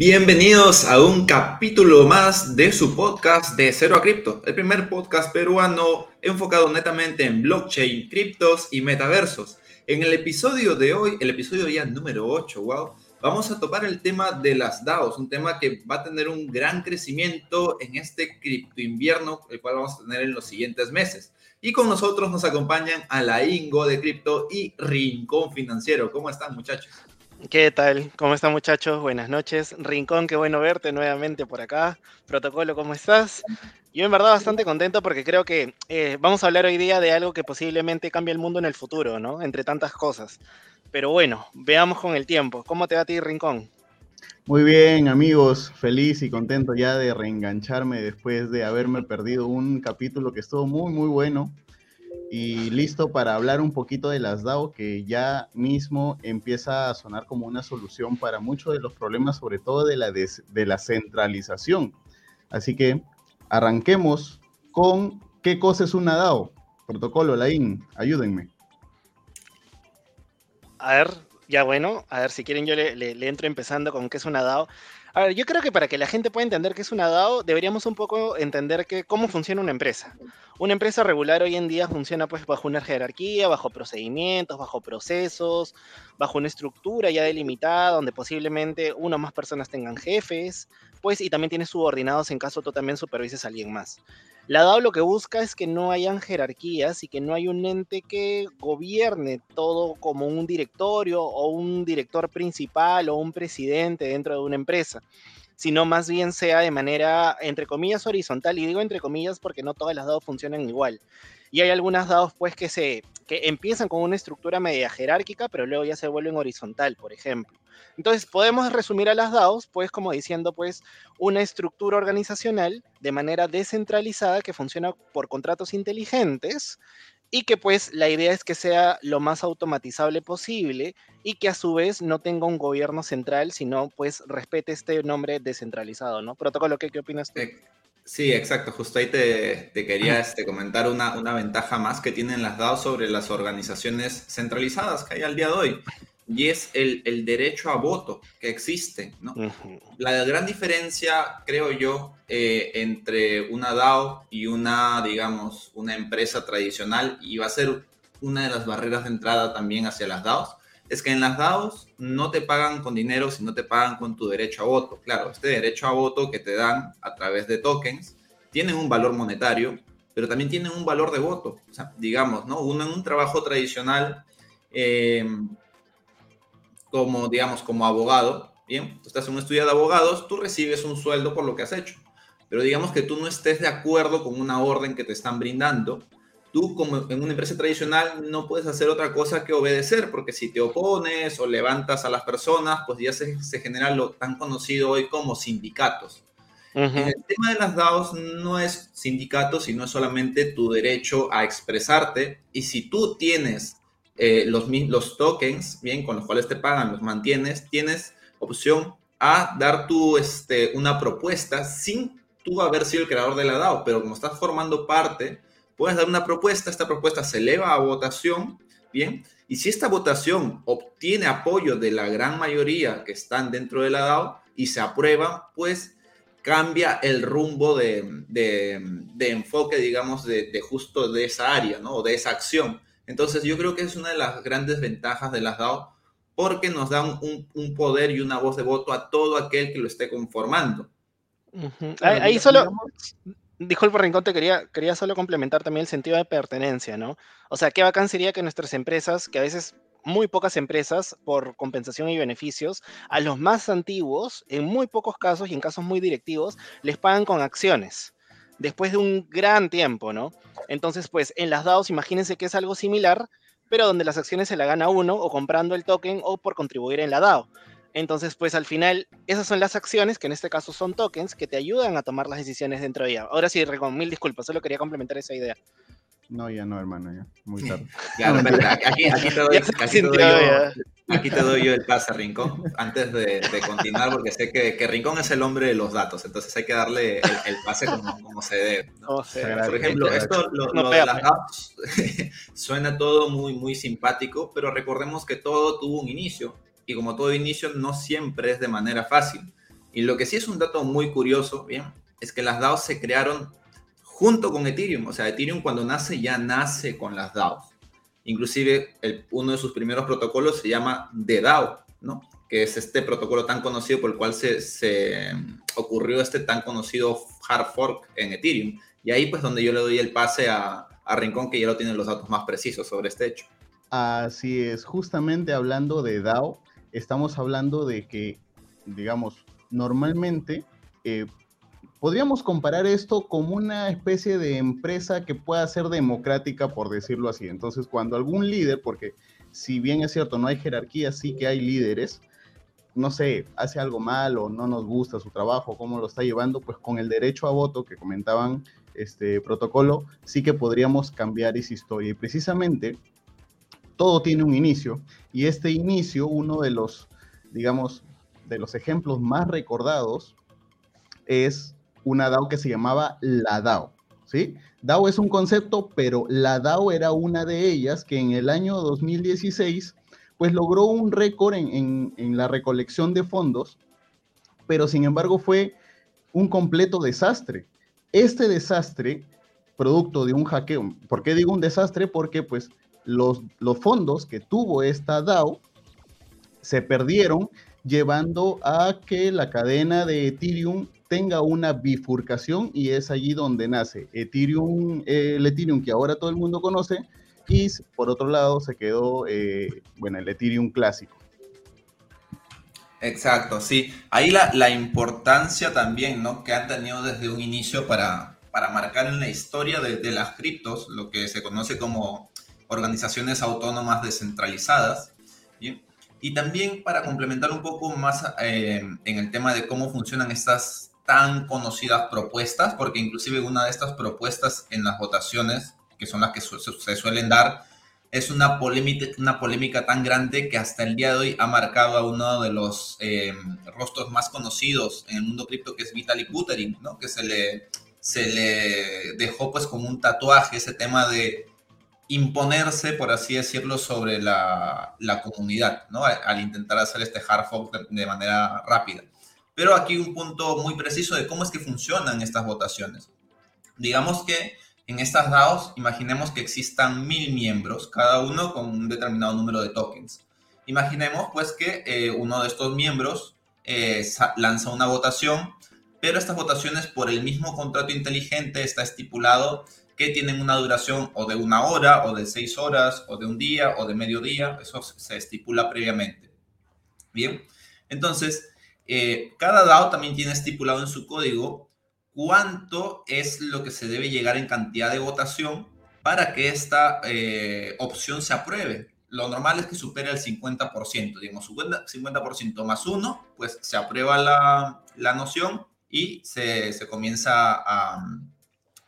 Bienvenidos a un capítulo más de su podcast de Cero a Cripto, el primer podcast peruano enfocado netamente en blockchain, criptos y metaversos. En el episodio de hoy, el episodio ya número 8, wow, vamos a topar el tema de las DAOs, un tema que va a tener un gran crecimiento en este cripto invierno, el cual vamos a tener en los siguientes meses. Y con nosotros nos acompañan a la Ingo de Cripto y Rincón Financiero. ¿Cómo están, muchachos? ¿Qué tal? ¿Cómo están muchachos? Buenas noches. Rincón, qué bueno verte nuevamente por acá. Protocolo, ¿cómo estás? Yo en verdad bastante contento porque creo que eh, vamos a hablar hoy día de algo que posiblemente cambie el mundo en el futuro, ¿no? Entre tantas cosas. Pero bueno, veamos con el tiempo. ¿Cómo te va a ti, Rincón? Muy bien, amigos. Feliz y contento ya de reengancharme después de haberme perdido un capítulo que estuvo muy, muy bueno y listo para hablar un poquito de las DAO, que ya mismo empieza a sonar como una solución para muchos de los problemas, sobre todo de la, de la centralización. Así que arranquemos con qué cosa es una DAO. Protocolo, Laín, ayúdenme. A ver, ya bueno, a ver si quieren yo le, le entro empezando con qué es una DAO. A ver, yo creo que para que la gente pueda entender qué es una DAO, deberíamos un poco entender que, cómo funciona una empresa. Una empresa regular hoy en día funciona pues bajo una jerarquía, bajo procedimientos, bajo procesos, bajo una estructura ya delimitada, donde posiblemente una o más personas tengan jefes, pues y también tiene subordinados en caso tú también supervises a alguien más. La DAO lo que busca es que no hayan jerarquías y que no hay un ente que gobierne todo como un directorio o un director principal o un presidente dentro de una empresa, sino más bien sea de manera, entre comillas, horizontal. Y digo entre comillas porque no todas las DAO funcionan igual. Y hay algunas DAOs pues que, se, que empiezan con una estructura media jerárquica, pero luego ya se vuelven horizontal, por ejemplo. Entonces podemos resumir a las DAOs pues como diciendo pues una estructura organizacional de manera descentralizada que funciona por contratos inteligentes y que pues la idea es que sea lo más automatizable posible y que a su vez no tenga un gobierno central, sino pues respete este nombre descentralizado, ¿no? Protocolo, ¿qué, qué opinas tú? Sí, exacto. Justo ahí te, quería este, comentar una, una, ventaja más que tienen las DAO sobre las organizaciones centralizadas que hay al día de hoy. Y es el, el derecho a voto que existe. ¿no? La gran diferencia, creo yo, eh, entre una DAO y una, digamos, una empresa tradicional, y va a ser una de las barreras de entrada también hacia las DAOs, es que en las DAOs no te pagan con dinero, sino te pagan con tu derecho a voto. Claro, este derecho a voto que te dan a través de tokens tiene un valor monetario, pero también tiene un valor de voto. O sea, digamos, ¿no? Uno en un trabajo tradicional, eh, como, digamos, como abogado, bien, tú estás en un estudio de abogados, tú recibes un sueldo por lo que has hecho. Pero digamos que tú no estés de acuerdo con una orden que te están brindando, tú como en una empresa tradicional no puedes hacer otra cosa que obedecer, porque si te opones o levantas a las personas, pues ya se, se genera lo tan conocido hoy como sindicatos. El tema de las DAOs no es sindicato, sino es solamente tu derecho a expresarte. Y si tú tienes eh, los, los tokens, bien, con los cuales te pagan, los mantienes, tienes opción a dar tu, este, una propuesta sin tú haber sido el creador de la DAO, pero como estás formando parte, puedes dar una propuesta, esta propuesta se eleva a votación, ¿bien? Y si esta votación obtiene apoyo de la gran mayoría que están dentro de la DAO y se aprueba, pues cambia el rumbo de, de, enfoque, digamos, de, de, justo de esa área, ¿no? O de esa acción. Entonces yo creo que es una de las grandes ventajas de las DAO porque nos dan un, un poder y una voz de voto a todo aquel que lo esté conformando. Ahí, solo, Disculpa, Rincón, te quería, quería solo complementar también el sentido de pertenencia, ¿no? O sea, qué bacán sería que nuestras empresas, que a veces muy pocas empresas, por compensación y beneficios, a los más antiguos, en muy pocos casos y en casos muy directivos, les pagan con acciones, después de un gran tiempo, ¿no? Entonces, pues en las DAOs, imagínense que es algo similar, pero donde las acciones se la gana uno o comprando el token o por contribuir en la DAO. Entonces, pues al final, esas son las acciones, que en este caso son tokens, que te ayudan a tomar las decisiones dentro de ella. Ahora sí, con mil disculpas, solo quería complementar esa idea. No, ya no, hermano, ya. Muy tarde. aquí, aquí, te doy, aquí, te doy yo, aquí, te doy yo, el pase, Rincón, antes de, de continuar, porque sé que, que, Rincón es el hombre de los datos, entonces hay que darle el, el pase como, como, se debe. ¿no? Oh, Por ejemplo, esto, lo, lo de las apps, suena todo muy, muy simpático, pero recordemos que todo tuvo un inicio y como todo inicio no siempre es de manera fácil. Y lo que sí es un dato muy curioso, bien, es que las DAOs se crearon junto con Ethereum. O sea, Ethereum cuando nace ya nace con las DAOs. Inclusive uno de sus primeros protocolos se llama DAO, ¿no? que es este protocolo tan conocido por el cual se, se, ocurrió este tan conocido hard fork en Ethereum. Y ahí pues donde yo le doy el pase a, a Rincón, que ya lo tiene los datos más precisos sobre este hecho. Así es, justamente hablando de DAO, estamos hablando de que, digamos, normalmente eh, podríamos comparar esto como una especie de empresa que pueda ser democrática, por decirlo así. Entonces, cuando algún líder, porque si bien es cierto, no hay jerarquía, sí que hay líderes, no sé, hace algo mal o no nos gusta su trabajo, cómo lo está llevando, pues con el derecho a voto que comentaban este protocolo, sí que podríamos cambiar esa historia. Y precisamente todo tiene un inicio y este inicio, uno de los, digamos, de los ejemplos más recordados es una DAO que se llamaba la DAO, ¿sí? DAO es un concepto, pero la DAO era una de ellas que en el año 2016 pues logró un récord en, en la recolección de fondos, pero sin embargo fue un completo desastre. Este desastre, producto de un hackeo, ¿por qué digo un desastre? Porque pues los, fondos que tuvo esta DAO se perdieron llevando a que la cadena de Ethereum tenga una bifurcación y es allí donde nace Ethereum, el Ethereum que ahora todo el mundo conoce y por otro lado se quedó, eh, bueno, el Ethereum clásico. Exacto, sí. Ahí la, importancia también, ¿no? Que han tenido desde un inicio para, para marcar en la historia de, de las criptos, lo que se conoce como organizaciones autónomas descentralizadas. Y también para complementar un poco más eh, en el tema de cómo funcionan estas tan conocidas propuestas, porque inclusive una de estas propuestas en las votaciones, que son las que se suelen dar, es una polémica, polémica tan grande que hasta el día de hoy ha marcado a uno de los eh, rostros más conocidos en el mundo cripto, que es Vitalik Buterin, ¿no? que se le, se le dejó pues como un tatuaje ese tema de imponerse, por así decirlo, sobre la, comunidad, ¿no? Al, intentar hacer este hard fork de, manera rápida. Pero aquí un punto muy preciso de cómo es que funcionan estas votaciones. Digamos que en estas DAOs, imaginemos que existan mil miembros, cada uno con un determinado número de tokens. Imaginemos pues que eh, uno de estos miembros eh, lanza una votación, pero estas votaciones por el mismo contrato inteligente está estipulado que tienen una duración o de una hora, o de seis horas, o de un día, o de medio día. Eso se estipula previamente. Bien, entonces, eh, cada DAO también tiene estipulado en su código cuánto es lo que se debe llegar en cantidad de votación para que esta eh, opción se apruebe. Lo normal es que supere el 50%, digamos, 50%, más uno, pues se aprueba la, la noción y se, se comienza a,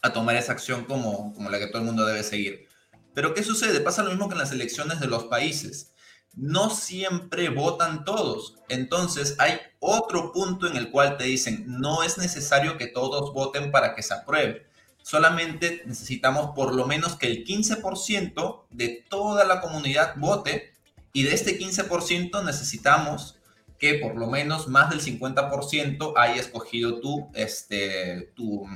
a tomar esa acción como, como la que todo el mundo debe seguir. Pero ¿qué sucede? Pasa lo mismo que en las elecciones de los países. No siempre votan todos. Entonces hay otro punto en el cual te dicen, no es necesario que todos voten para que se apruebe. Solamente necesitamos por lo menos que el 15% de toda la comunidad vote y de este 15% necesitamos que por lo menos más del 50% haya escogido tú, este, tu,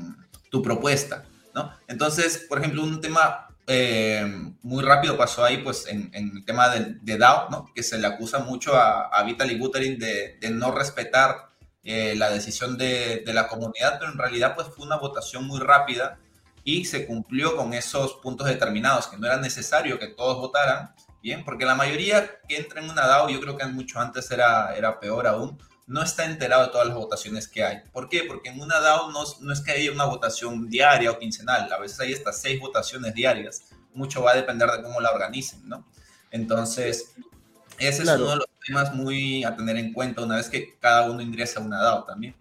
tu propuesta, ¿no? Entonces, por ejemplo, un tema eh, muy rápido pasó ahí, pues, en, el tema de, de, DAO, ¿no? Que se le acusa mucho a, a Vitaly Buterin de, no respetar eh, la decisión de, la comunidad, pero en realidad, pues, fue una votación muy rápida y se cumplió con esos puntos determinados, que no era necesario que todos votaran, bien, porque la mayoría que entra en una DAO, yo creo que mucho antes era, era peor aún, no está enterado de todas las votaciones que hay. ¿Por qué? Porque en una DAO no, es que haya una votación diaria o quincenal, a veces hay hasta seis votaciones diarias. Mucho va a depender de cómo la organicen, ¿no? Entonces, ese es uno de los temas muy a tener en cuenta una vez que cada uno ingresa a una DAO también.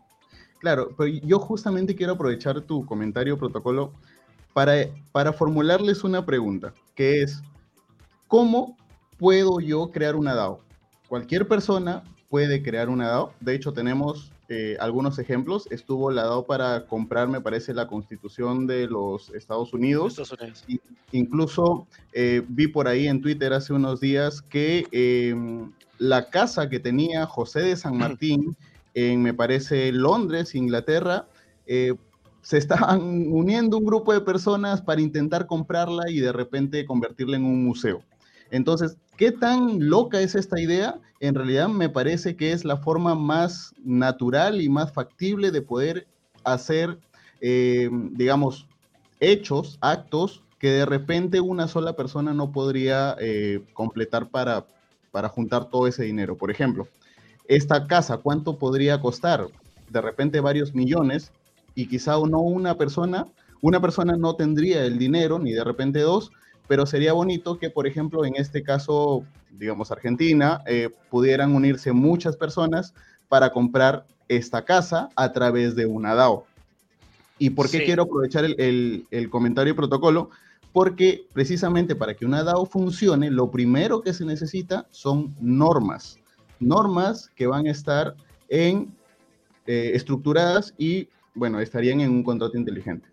Claro, pero yo justamente quiero aprovechar tu comentario protocolo para, para formularles una pregunta, que es, ¿cómo puedo yo crear una DAO? Cualquier persona puede crear una DAO. De hecho, tenemos eh, algunos ejemplos. Estuvo la DAO para comprar, me parece, la constitución de los Estados Unidos. incluso eh, vi por ahí en Twitter hace unos días que em, la casa que tenía José de San Martín en, me parece, Londres, Inglaterra, eh, se estaban uniendo un grupo de personas para intentar comprarla y de repente convertirla en un museo. Entonces, ¿qué tan loca es esta idea? En realidad me parece que es la forma más natural y más factible de poder hacer, eh, digamos, hechos, actos que de repente una sola persona no podría eh, completar para, para juntar todo ese dinero. Por ejemplo, esta casa, ¿cuánto podría costar? De repente varios millones y quizá no una persona, una persona no tendría el dinero, ni de repente dos, pero sería bonito que, por ejemplo, en este caso, digamos, Argentina, eh, pudieran unirse muchas personas para comprar esta casa a través de una DAO. ¿Y por qué quiero aprovechar el, el, comentario y protocolo? Porque precisamente para que una DAO funcione, lo primero que se necesita son normas. Normas que van a estar en, eh, estructuradas y, bueno, estarían en un contrato inteligente.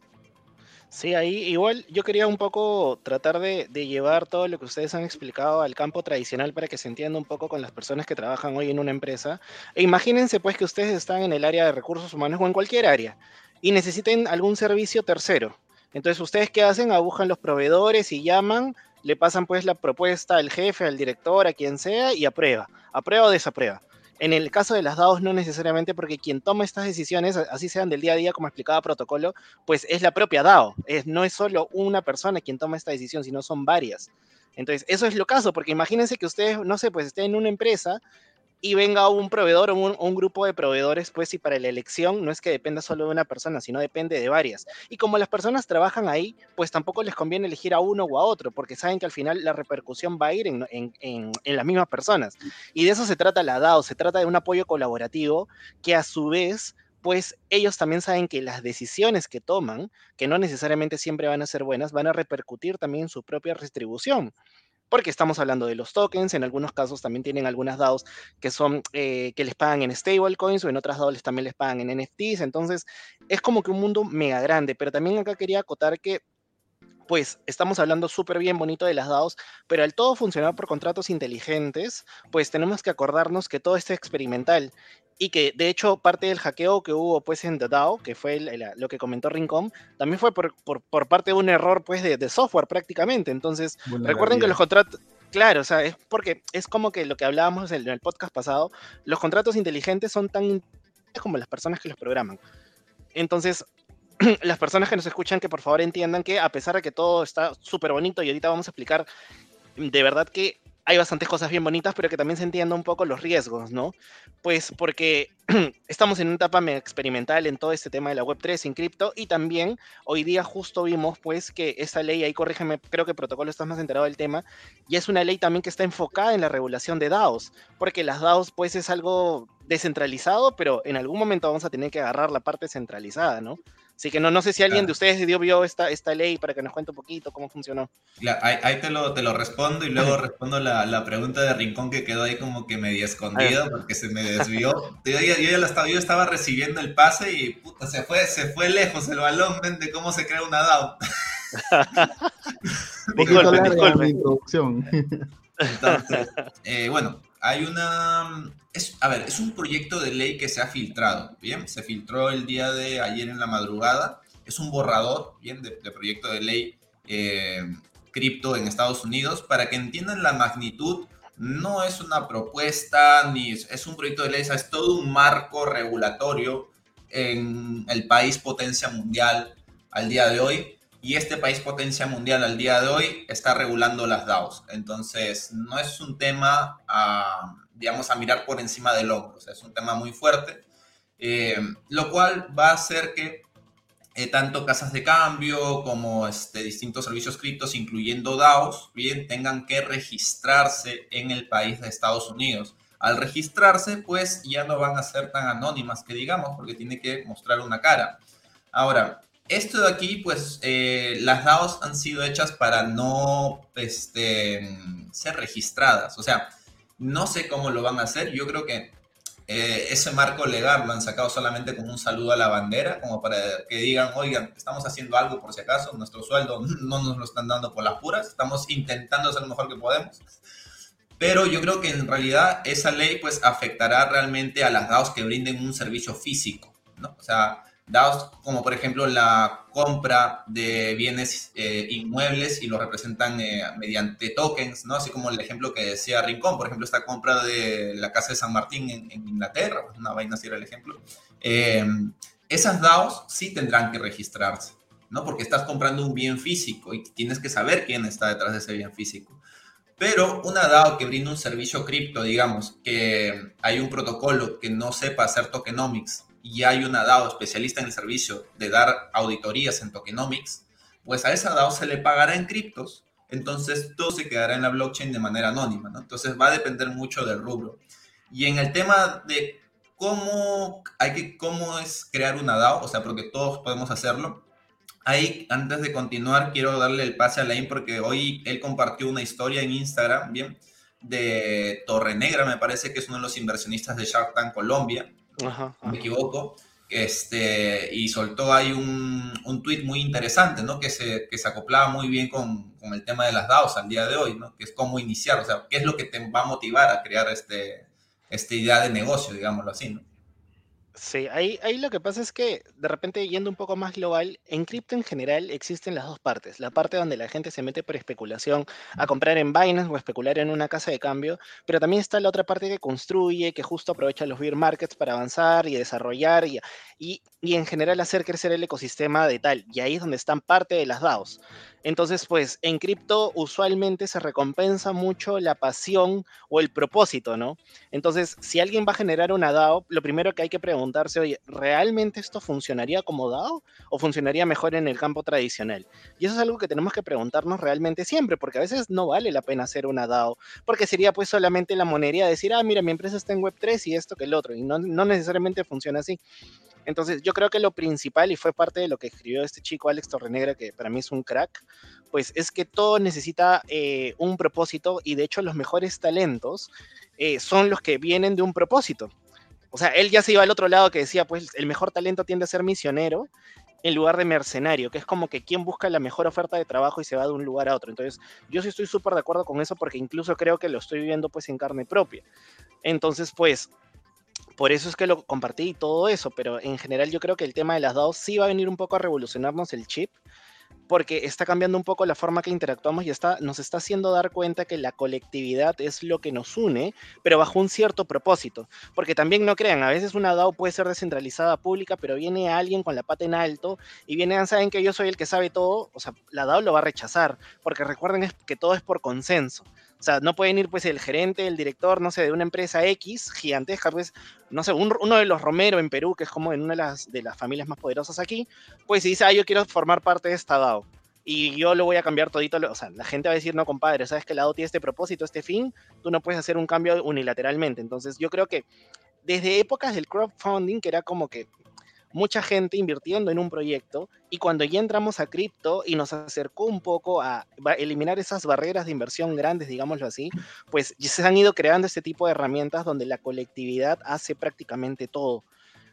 Sí, ahí igual yo quería un poco tratar de, llevar todo lo que ustedes han explicado al campo tradicional para que se entienda un poco con las personas que trabajan hoy en una empresa. E imagínense pues que ustedes están en el área de recursos humanos o en cualquier área y necesiten algún servicio tercero. Entonces, ¿ustedes qué hacen? Abujan los proveedores y llaman, le pasan pues la propuesta al jefe, al director, a quien sea y aprueba. Aprueba o desaprueba. En el caso de las DAOs no necesariamente porque quien toma estas decisiones, así sean del día a día como explicaba protocolo, pues es la propia DAO. No es solo una persona quien toma esta decisión, sino son varias. Entonces, eso es lo caso, porque imagínense que ustedes, no sé, pues estén en una empresa y venga un proveedor o un, grupo de proveedores, pues, y para la elección no es que dependa solo de una persona, sino depende de varias. Y como las personas trabajan ahí, pues tampoco les conviene elegir a uno o a otro, porque saben que al final la repercusión va a ir en, en las mismas personas. Y de eso se trata la DAO, se trata de un apoyo colaborativo que a su vez pues ellos también saben que las decisiones que toman, que no necesariamente siempre van a ser buenas, van a repercutir también en su propia distribución porque estamos hablando de los tokens, en algunos casos también tienen algunas DAOs que son, eh, que les pagan en stablecoins o en otras DAOs también les pagan en NFTs, entonces es como que un mundo mega grande, pero también acá quería acotar que pues estamos hablando súper bien bonito de las DAOs, pero al todo funcionar por contratos inteligentes, pues tenemos que acordarnos que todo es experimental y que de hecho parte del hackeo que hubo pues en The DAO, que fue lo que comentó Rincón, también fue por, por, parte de un error pues de, software prácticamente. Entonces, recuerden que los contratos... Claro, o sea, es porque es como que lo que hablábamos en el podcast pasado, los contratos inteligentes son tan como las personas que los programan. Entonces, las personas que nos escuchan que por favor entiendan que a pesar de que todo está súper bonito y ahorita vamos a explicar de verdad que hay bastantes cosas bien bonitas, pero que también se entienda un poco los riesgos, ¿no? Pues porque estamos en una etapa experimental en todo este tema de la Web3 sin cripto y también hoy día justo vimos pues que esta ley, ahí corrígeme, creo que protocolo estás más enterado del tema, y es una ley también que está enfocada en la regulación de DAOs, porque las DAOs pues es algo descentralizado, pero en algún momento vamos a tener que agarrar la parte centralizada, ¿no? Así que no, no sé si alguien de ustedes dio, vio esta, esta ley para que nos cuente un poquito cómo funcionó. ahí, te, lo, te lo respondo y luego respondo la, la, pregunta de Rincón que quedó ahí como que medio escondido porque se me desvió. yo, ya, yo, estaba, yo estaba recibiendo el pase y puta, se fue, se fue lejos el balón de cómo se crea una DAO. disculpe, disculpe. introducción. Entonces, eh, bueno, hay una... Es, a ver, es un proyecto de ley que se ha filtrado, ¿bien? Se filtró el día de ayer en la madrugada. Es un borrador, ¿bien? De, proyecto de ley eh, cripto en Estados Unidos. Para que entiendan la magnitud, no es una propuesta, ni es, un proyecto de ley, es todo un marco regulatorio en el país potencia mundial al día de hoy y este país potencia mundial al día de hoy está regulando las DAOs. Entonces, no es un tema, a, digamos, a mirar por encima del hombro, es un tema muy fuerte, eh, lo cual va a hacer que eh, tanto casas de cambio como este, distintos servicios criptos, incluyendo DAOs, bien, tengan que registrarse en el país de Estados Unidos. Al registrarse, pues ya no van a ser tan anónimas que digamos, porque tiene que mostrar una cara. Ahora, esto de aquí, pues eh, las DAOs han sido hechas para no este, ser registradas. O sea, no sé cómo lo van a hacer. Yo creo que eh, ese marco legal lo han sacado solamente como un saludo a la bandera, como para que digan, oigan, estamos haciendo algo por si acaso, nuestro sueldo no nos lo están dando por las puras, estamos intentando hacer lo mejor que podemos. pero yo creo que en realidad esa ley pues afectará realmente a las DAOs que brinden un servicio físico, ¿no? O sea, DAOs como por ejemplo la compra de bienes eh, inmuebles y lo representan eh, mediante tokens, ¿no? Así como el ejemplo que decía Rincón, por ejemplo, esta compra de la Casa de San Martín en, Inglaterra, pues, una vaina así era el ejemplo. Eh, esas DAOs sí tendrán que registrarse, ¿no? Porque estás comprando un bien físico y tienes que saber quién está detrás de ese bien físico. Pero una DAO que brinda un servicio cripto, digamos, que hay un protocolo que no sepa hacer tokenomics y hay una DAO especialista en el servicio de dar auditorías en tokenomics, pues a esa DAO se le pagará en criptos, entonces todo se quedará en la blockchain de manera anónima. Entonces va a depender mucho del rubro. Y en el tema de cómo, hay que, cómo es crear una DAO, o sea, porque todos podemos hacerlo, Ahí, antes de continuar, quiero darle el pase a Lain porque hoy él compartió una historia en Instagram, ¿bien? De Torre Negra, me parece que es uno de los inversionistas de Shark Tank Colombia, ajá, me equivoco, este, y soltó ahí un, un tweet muy interesante, ¿no? Que se, que se acoplaba muy bien con, con, el tema de las DAOs al día de hoy, ¿no? Que es cómo iniciar, o sea, qué es lo que te va a motivar a crear este, esta idea de negocio, digámoslo así, ¿no? Sí, ahí, ahí lo que pasa es que de repente yendo un poco más global, en cripto en general existen las dos partes. La parte donde la gente se mete por especulación a comprar en Binance o especular en una casa de cambio, pero también está la otra parte que construye, que justo aprovecha los bear markets para avanzar y desarrollar y, y, y en general hacer crecer el ecosistema de tal. Y ahí es donde están parte de las DAOs. Entonces, pues en cripto usualmente se recompensa mucho la pasión o el propósito, ¿no? Entonces, si alguien va a generar una DAO, lo primero que hay que preguntarse, oye, ¿realmente esto funcionaría como DAO o funcionaría mejor en el campo tradicional? Y eso es algo que tenemos que preguntarnos realmente siempre, porque a veces no vale la pena hacer una DAO, porque sería pues solamente la monería de decir, ah, mira, mi empresa está en Web3 y esto que el otro, y no, no necesariamente funciona así. Entonces, yo creo que lo principal, y fue parte de lo que escribió este chico Alex Torrenegra, que para mí es un crack, pues es que todo necesita eh, un propósito y de hecho los mejores talentos eh, son los que vienen de un propósito. O sea, él ya se iba al otro lado que decía, pues el mejor talento tiende a ser misionero en lugar de mercenario, que es como que quien busca la mejor oferta de trabajo y se va de un lugar a otro. Entonces, yo sí estoy súper de acuerdo con eso porque incluso creo que lo estoy viviendo pues en carne propia. Entonces, pues, por eso es que lo compartí y todo eso, pero en general yo creo que el tema de las DAOs sí va a venir un poco a revolucionarnos el chip, porque está cambiando un poco la forma que interactuamos y está, nos está haciendo dar cuenta que la colectividad es lo que nos une, pero bajo un cierto propósito. Porque también no crean, a veces una DAO puede ser descentralizada pública, pero viene alguien con la pata en alto y viene, saben que yo soy el que sabe todo, o sea, la DAO lo va a rechazar, porque recuerden que todo es por consenso. O sea, no pueden ir pues el gerente, el director, no sé, de una empresa X gigantesca, pues, no sé, uno de los Romero en Perú, que es como en una de las, de las familias más poderosas aquí, pues dice, ah, yo quiero formar parte de esta DAO. Y yo lo voy a cambiar todito, o sea, la gente va a decir, no, compadre, sabes que la DAO tiene este propósito, este fin, tú no puedes hacer un cambio unilateralmente. Entonces, yo creo que desde épocas del crowdfunding, que era como que mucha gente invirtiendo en un proyecto y cuando ya entramos a cripto y nos acercó un poco a eliminar esas barreras de inversión grandes, digámoslo así, pues se han ido creando este tipo de herramientas donde la colectividad hace prácticamente todo.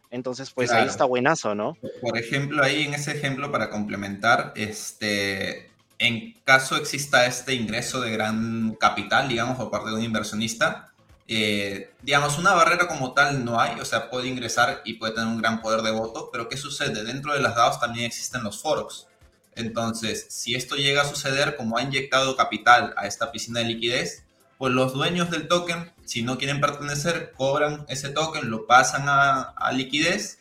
Entonces, pues ahí está buenazo, ¿no? Por ejemplo, ahí en ese ejemplo, para complementar, este, en caso exista este ingreso de gran capital, digamos, por parte de un inversionista, eh, digamos, una barrera como tal no hay, o sea, puede ingresar y puede tener un gran poder de voto, pero ¿qué sucede? Dentro de las DAOs también existen los foros. Entonces, si esto llega a suceder, como ha inyectado capital a esta piscina de liquidez, pues los dueños del token, si no quieren pertenecer, cobran ese token, lo pasan a, a liquidez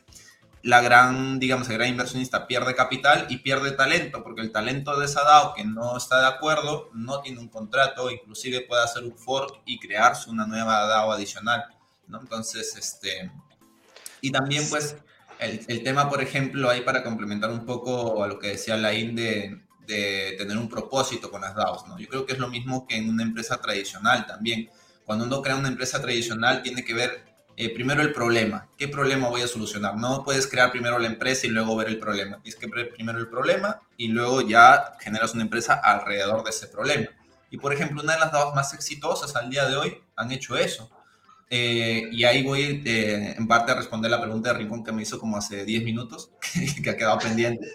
la gran, digamos, el gran inversionista pierde capital y pierde talento, porque el talento de esa DAO que no está de acuerdo no tiene un contrato, inclusive puede hacer un fork y crearse una nueva DAO adicional, ¿no? Entonces, este... Y también, pues, el, el tema, por ejemplo, ahí para complementar un poco a lo que decía Lain de, de tener un propósito con las DAOs, ¿no? Yo creo que es lo mismo que en una empresa tradicional también. Cuando uno crea una empresa tradicional, tiene que ver eh, primero el problema. ¿Qué problema voy a solucionar? No puedes crear primero la empresa y luego ver el problema. Tienes que ver primero el problema y luego ya generas una empresa alrededor de ese problema. Y por ejemplo, una de las DAOs más exitosas al día de hoy han hecho eso. Eh, y ahí voy eh, en parte a responder la pregunta de Rincón que me hizo como hace 10 minutos, que ha quedado pendiente.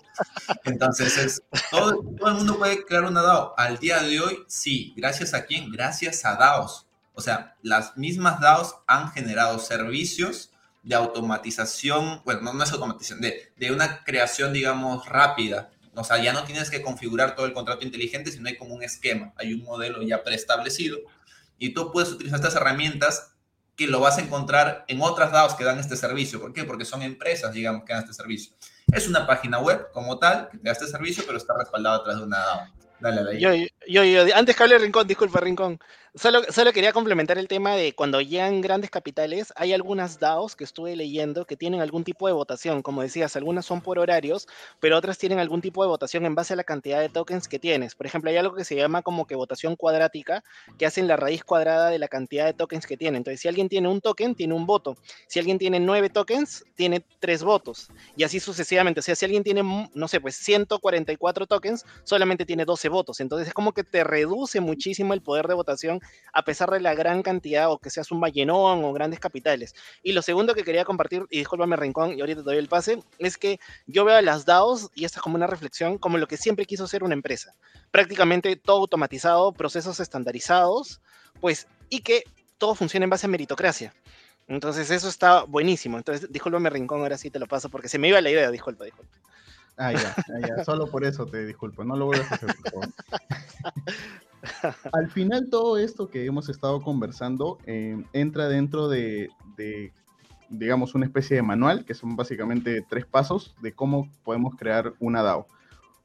Entonces, es, todo, todo el mundo puede crear una DAO. Al día de hoy, sí. ¿Gracias a quién? Gracias a DAOs O sea, las mismas DAOs han generado servicios de automatización, bueno, no, es automatización, de, de una creación, digamos, rápida. O sea, ya no tienes que configurar todo el contrato inteligente, sino hay como un esquema, hay un modelo ya preestablecido y tú puedes utilizar estas herramientas que lo vas a encontrar en otras DAOs que dan este servicio. ¿Por qué? Porque son empresas, digamos, que dan este servicio. Es una página web como tal que da este servicio, pero está respaldado a través de una DAO. Dale, dale. Yo, yo, yo, antes que hable Rincón, disculpa Rincón, Solo, quería complementar el tema de cuando llegan grandes capitales, hay algunas DAOs que estuve leyendo que tienen algún tipo de votación. Como decías, algunas son por horarios, pero otras tienen algún tipo de votación en base a la cantidad de tokens que tienes. Por ejemplo, hay algo que se llama como que votación cuadrática, que hacen la raíz cuadrada de la cantidad de tokens que tiene. Entonces, si alguien tiene un token, tiene un voto. Si alguien tiene nueve tokens, tiene tres votos. Y así sucesivamente. O sea, si alguien tiene, no sé, pues 144 tokens, solamente tiene 12 votos. Entonces, es como que te reduce muchísimo el poder de votación a pesar de la gran cantidad o que seas un ballenón o grandes capitales. Y lo segundo que quería compartir, y discúlpame Rincón, y ahorita te doy el pase, es que yo veo a las DAOs, y esta es como una reflexión, como lo que siempre quiso ser una empresa. Prácticamente todo automatizado, procesos estandarizados, pues, y que todo funciona en base a meritocracia. Entonces eso está buenísimo. Entonces, discúlpame Rincón, ahora sí te lo paso, porque se me iba la idea, disculpa, disculpa. Ah, ya, ah, ya, solo por eso te disculpo, no lo voy a hacer, Al final todo esto que hemos estado conversando eh, entra dentro de, digamos, una especie de manual, que son básicamente tres pasos de cómo podemos crear una DAO.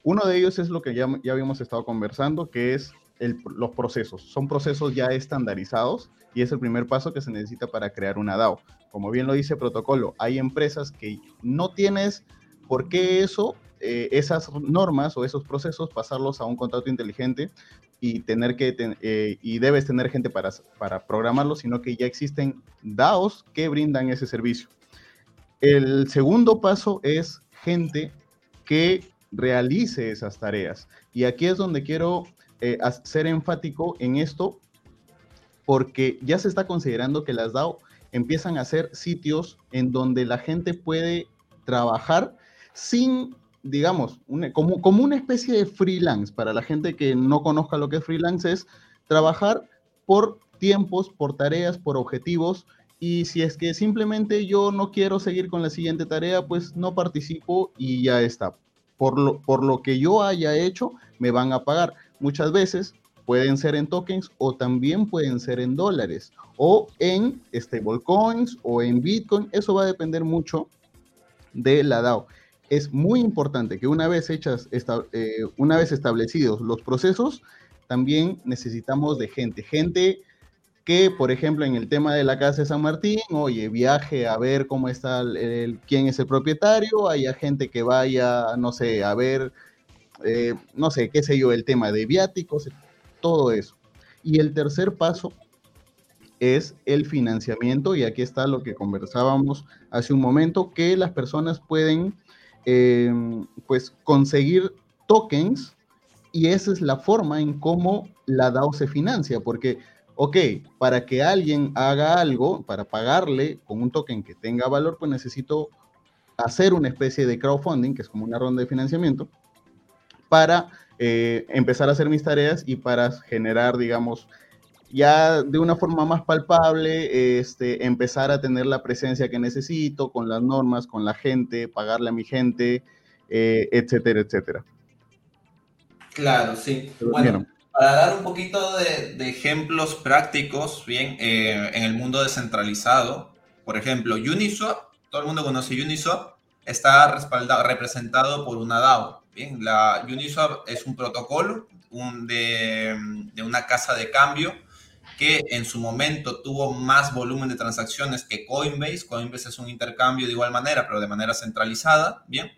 Uno de ellos es lo que ya, habíamos estado conversando, que es los procesos. Son procesos ya estandarizados y es el primer paso que se necesita para crear una DAO. Como bien lo dice el protocolo, hay empresas que no tienes por qué eso eh, esas normas o esos procesos, pasarlos a un contrato inteligente y tener que eh, y debes tener gente para, para programarlo, sino que ya existen DAOs que brindan ese servicio. El segundo paso es gente que realice esas tareas. Y aquí es donde quiero eh, ser enfático en esto, porque ya se está considerando que las DAO empiezan a ser sitios en donde la gente puede trabajar sin digamos, como, como una especie de freelance. Para la gente que no conozca lo que es freelance, es trabajar por tiempos, por tareas, por objetivos. Y si es que simplemente yo no quiero seguir con la siguiente tarea, pues no participo y ya está. Por lo, por lo que yo haya hecho, me van a pagar. Muchas veces pueden ser en tokens o también pueden ser en dólares o en stablecoins o en Bitcoin. Eso va a depender mucho de la DAO es muy importante que una vez hechas, eh, una vez establecidos los procesos, también necesitamos de gente, gente que, por ejemplo, en el tema de la casa de San Martín, oye, viaje a ver cómo está el, quién es el propietario, haya gente que vaya, no sé, a ver, eh, no sé, qué sé yo, el tema de viáticos, todo eso. Y el tercer paso es el financiamiento, y aquí está lo que conversábamos hace un momento, que las personas pueden Em, pues conseguir tokens y esa es la forma en cómo la DAO se financia, porque, ok, para que alguien haga algo, para pagarle con un token que tenga valor, pues necesito hacer una especie de crowdfunding, que es como una ronda de financiamiento, para eh, empezar a hacer mis tareas y para generar, digamos, ya de una forma más palpable, este, empezar a tener la presencia que necesito con las normas, con la gente, pagarle a mi gente, eh, etcétera, etcétera. Claro, sí. Bueno, para dar un poquito de, ejemplos prácticos, bien, eh, en el mundo descentralizado, por ejemplo, Uniswap, todo el mundo conoce Uniswap, está respaldado, representado por una DAO. Bien, la Uniswap es un protocolo un de, de una casa de cambio que en su momento tuvo más volumen de transacciones que Coinbase. Coinbase es un intercambio de igual manera, pero de manera centralizada, ¿bien?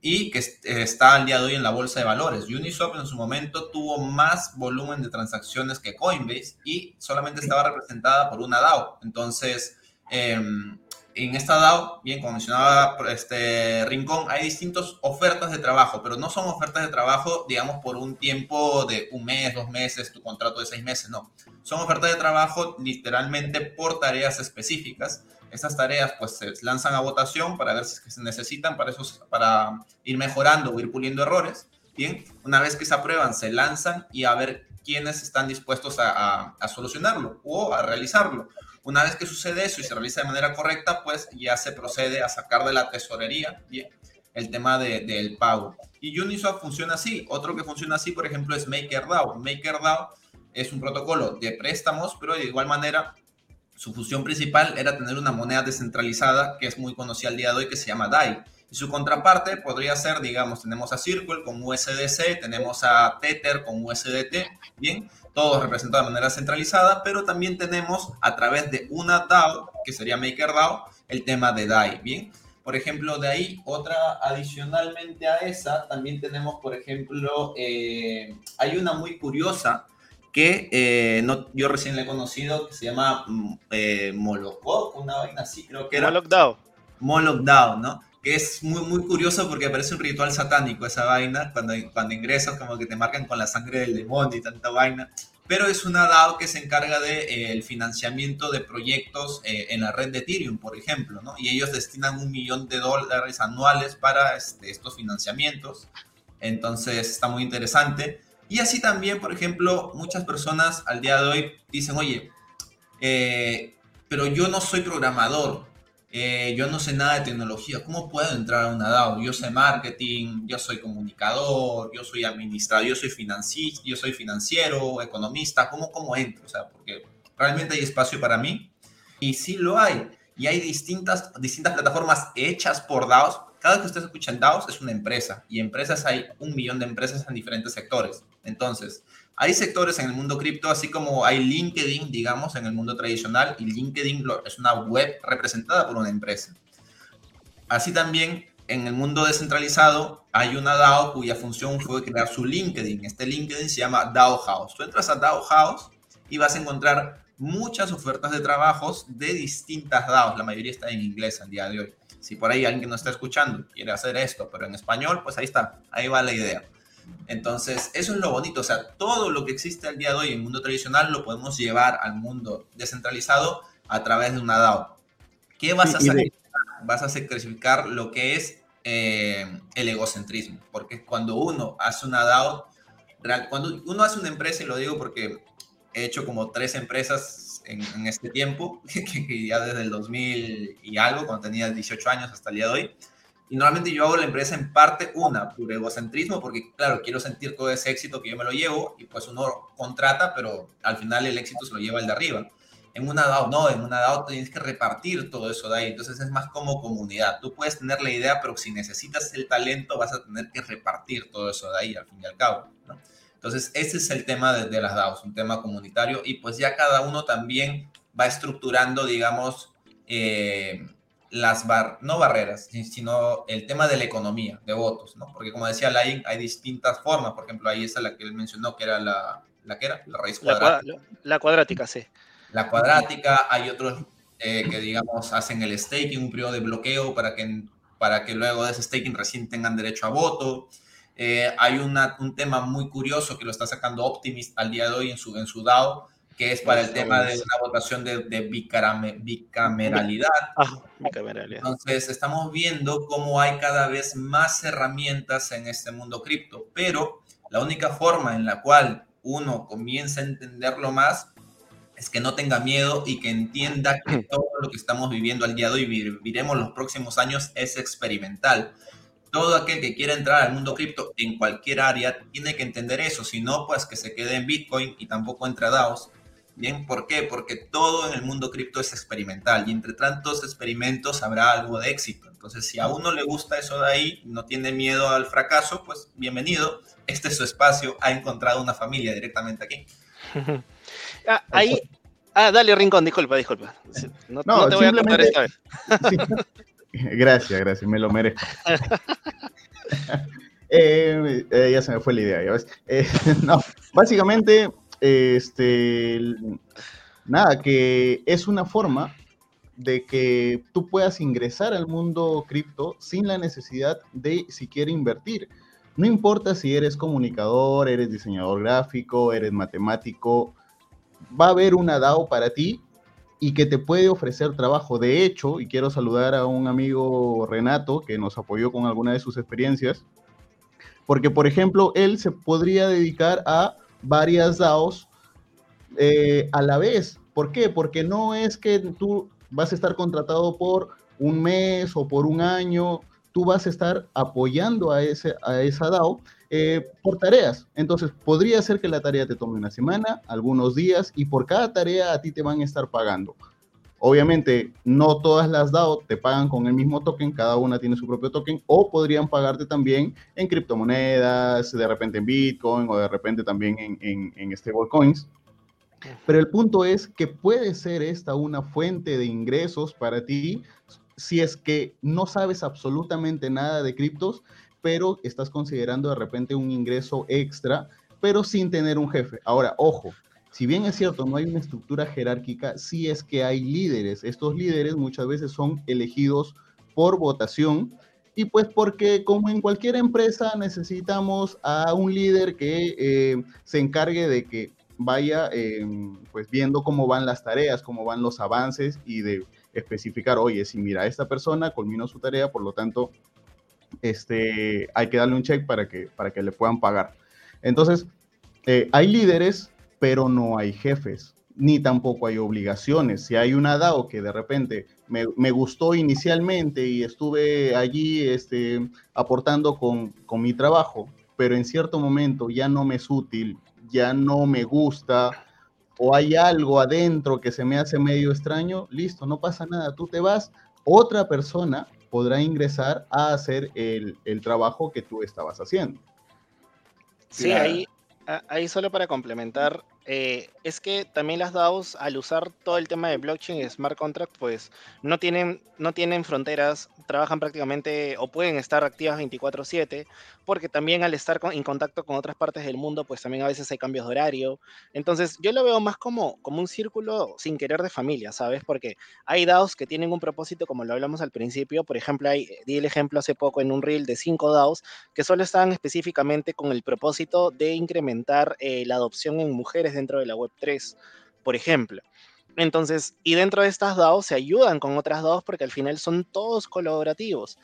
Y que está al día de hoy en la bolsa de valores. Uniswap en su momento tuvo más volumen de transacciones que Coinbase y solamente estaba representada por una DAO. Entonces, eh, en esta DAO, bien, como mencionaba este Rincón, hay distintas ofertas de trabajo, pero no son ofertas de trabajo, digamos, por un tiempo de un mes, dos meses, tu contrato de seis meses, no. Son ofertas de trabajo literalmente por tareas específicas. Estas tareas pues se lanzan a votación para ver si se necesitan para, esos, para ir mejorando o ir puliendo errores. Bien, una vez que se aprueban, se lanzan y a ver quiénes están dispuestos a, solucionarlo o a realizarlo. Una vez que sucede eso y se realiza de manera correcta, pues ya se procede a sacar de la tesorería bien, el tema del pago. Y Uniswap funciona así. Otro que funciona así, por ejemplo, es MakerDAO. MakerDAO es un protocolo de préstamos, pero de igual manera su función principal era tener una moneda descentralizada que es muy conocida al día de hoy que se llama DAI. Y su contraparte podría ser, digamos, tenemos a Circle con USDC, tenemos a Tether con USDT, bien, todos representados de manera centralizada, pero también tenemos a través de una DAO, que sería MakerDAO, el tema de DAI, bien. Por ejemplo, de ahí, otra adicionalmente a esa, también tenemos, por ejemplo, eh, hay una muy curiosa que eh, no, yo recién le he conocido, que se llama mm, eh, una vaina así, creo que era. Molokdao. Molokdao, ¿no? Que es muy, muy curioso porque parece un ritual satánico esa vaina, cuando, cuando ingresas como que te marcan con la sangre del demonio y tanta vaina. Pero es una DAO que se encarga del de, eh, financiamiento de proyectos eh, en la red de Ethereum, por ejemplo, ¿no? Y ellos destinan un millón de dólares anuales para este, estos financiamientos. Entonces está muy interesante. Y así también, por ejemplo, muchas personas al día de hoy dicen, oye, eh, pero yo no soy programador, eh, yo no sé nada de tecnología, ¿cómo puedo entrar a una DAO? Yo sé marketing, yo soy comunicador, yo soy administrador, yo soy financiero, yo soy financiero, economista, ¿cómo, ¿cómo entro? O sea, porque realmente hay espacio para mí y sí lo hay. Y hay distintas, distintas plataformas hechas por DAOs cada vez que ustedes escuchan DAOs es una empresa y empresas hay un millón de empresas en diferentes sectores. Entonces, hay sectores en el mundo cripto, así como hay LinkedIn, digamos, en el mundo tradicional, y LinkedIn es una web representada por una empresa. Así también en el mundo descentralizado hay una DAO cuya función fue crear su LinkedIn. Este LinkedIn se llama DAO House. Tú entras a DAO House y vas a encontrar muchas ofertas de trabajos de distintas DAOs. La mayoría está en inglés al día de hoy. Si por ahí alguien que no está escuchando quiere hacer esto, pero en español, pues ahí está, ahí va la idea. Entonces, eso es lo bonito, o sea, todo lo que existe al día de hoy en el mundo tradicional lo podemos llevar al mundo descentralizado a través de una DAO. ¿Qué vas a sacrificar? Vas a sacrificar lo que es eh, el egocentrismo, porque cuando uno hace una DAO, cuando uno hace una empresa, y lo digo porque he hecho como tres empresas en, este tiempo, que, ya desde el 2000 y algo, cuando tenía 18 años hasta el día de hoy. Y normalmente yo hago la empresa en parte, una, por egocentrismo, porque claro, quiero sentir todo ese éxito que yo me lo llevo y pues uno contrata, pero al final el éxito se lo lleva el de arriba. En una DAO no, en una DAO tienes que repartir todo eso de ahí, entonces es más como comunidad. Tú puedes tener la idea, pero si necesitas el talento vas a tener que repartir todo eso de ahí al fin y al cabo. ¿no? Entonces, ese es el tema de, las DAOs, un tema comunitario y pues ya cada uno también va estructurando, digamos, eh, las bar no barreras, sino el tema de la economía, de votos, ¿no? Porque como decía Lain, hay distintas formas, por ejemplo, ahí está la que él mencionó, que era la, la que era, la raíz cuadrática. La, cuadrática, sí. La cuadrática, hay otros eh, que, digamos, hacen el staking, un periodo de bloqueo para que, para que luego de ese staking recién tengan derecho a voto. Eh, hay un tema muy curioso que lo está sacando Optimist al día de hoy en su, en su DAO, que es para el tema de una votación de, de bicameralidad. Ah, bicameralidad. Entonces, estamos viendo cómo hay cada vez más herramientas en este mundo cripto, pero la única forma en la cual uno comienza a entenderlo más es que no tenga miedo y que entienda que todo lo que estamos viviendo al día de hoy, viviremos los próximos años, es experimental todo aquel que quiera entrar al mundo cripto en cualquier área tiene que entender eso, si no, pues que se quede en Bitcoin y tampoco entre DAOs. Bien, ¿por qué? Porque todo en el mundo cripto es experimental y entre tantos experimentos habrá algo de éxito. Entonces, si a uno le gusta eso de ahí, no tiene miedo al fracaso, pues bienvenido. Este es su espacio, ha encontrado una familia directamente aquí. ah, ahí, ah, dale, Rincón, disculpa, disculpa. No, te voy a contar esta vez. Gracias, gracias, me lo merezco. Eh, eh, ya se me fue la idea, ya ves. Eh, no, básicamente, este, nada, que es una forma de que tú puedas ingresar al mundo cripto sin la necesidad de siquiera invertir. No importa si eres comunicador, eres diseñador gráfico, eres matemático, va a haber una DAO para ti y que te puede ofrecer trabajo. De hecho, y quiero saludar a un amigo Renato que nos apoyó con alguna de sus experiencias, Porque, por ejemplo, él se podría dedicar a varias DAOs eh, a la vez. ¿Por qué? Porque no es que tú vas a estar contratado por un mes o por un año, tú vas a estar apoyando a, ese, a esa DAO eh, por tareas. Entonces, podría ser que la tarea te tome una semana, algunos días, y por cada tarea a ti te van a estar pagando. Obviamente, no todas las DAO te pagan con el mismo token, cada una tiene su propio token, o podrían pagarte también en criptomonedas, de repente en Bitcoin o de repente también en, en, en stablecoins. Pero el punto es que puede ser esta una fuente de ingresos para ti si es que no sabes absolutamente nada de criptos, pero estás considerando de repente un ingreso extra, pero sin tener un jefe. Ahora, ojo, si bien es cierto, no hay una estructura jerárquica, sí es que hay líderes. Estos líderes muchas veces son elegidos por votación y pues porque como en cualquier empresa necesitamos a un líder que eh, se encargue de que vaya eh, pues viendo cómo van las tareas, cómo van los avances y de especificar, oye, si mira, esta persona culminó su tarea, por lo tanto, este, hay que darle un check para que, para que le puedan pagar. Entonces, eh, hay líderes, pero no hay jefes, ni tampoco hay obligaciones. Si hay una DAO que de repente me, me gustó inicialmente y estuve allí este, aportando con, con mi trabajo, pero en cierto momento ya no me es útil, ya no me gusta, o hay algo adentro que se me hace medio extraño, listo, no pasa nada, tú te vas, otra persona podrá ingresar a hacer el, el trabajo que tú estabas haciendo. Sí, ahí, ahí solo para complementar, eh, es que también las DAOs, al usar todo el tema de blockchain y smart contract, pues no tienen, no tienen fronteras, trabajan prácticamente o pueden estar activas 24/7, porque también al estar en contacto con otras partes del mundo, pues también a veces hay cambios de horario. Entonces, yo lo veo más como, como un círculo sin querer de familia, ¿sabes? Porque hay DAOs que tienen un propósito, como lo hablamos al principio. Por ejemplo, di el ejemplo hace poco en un reel de cinco DAOs que solo estaban específicamente con el propósito de incrementar eh, la adopción en mujeres dentro de la Web3, por ejemplo. Entonces, y dentro de estas DAOs se ayudan con otras DAOs porque al final son todos colaborativos.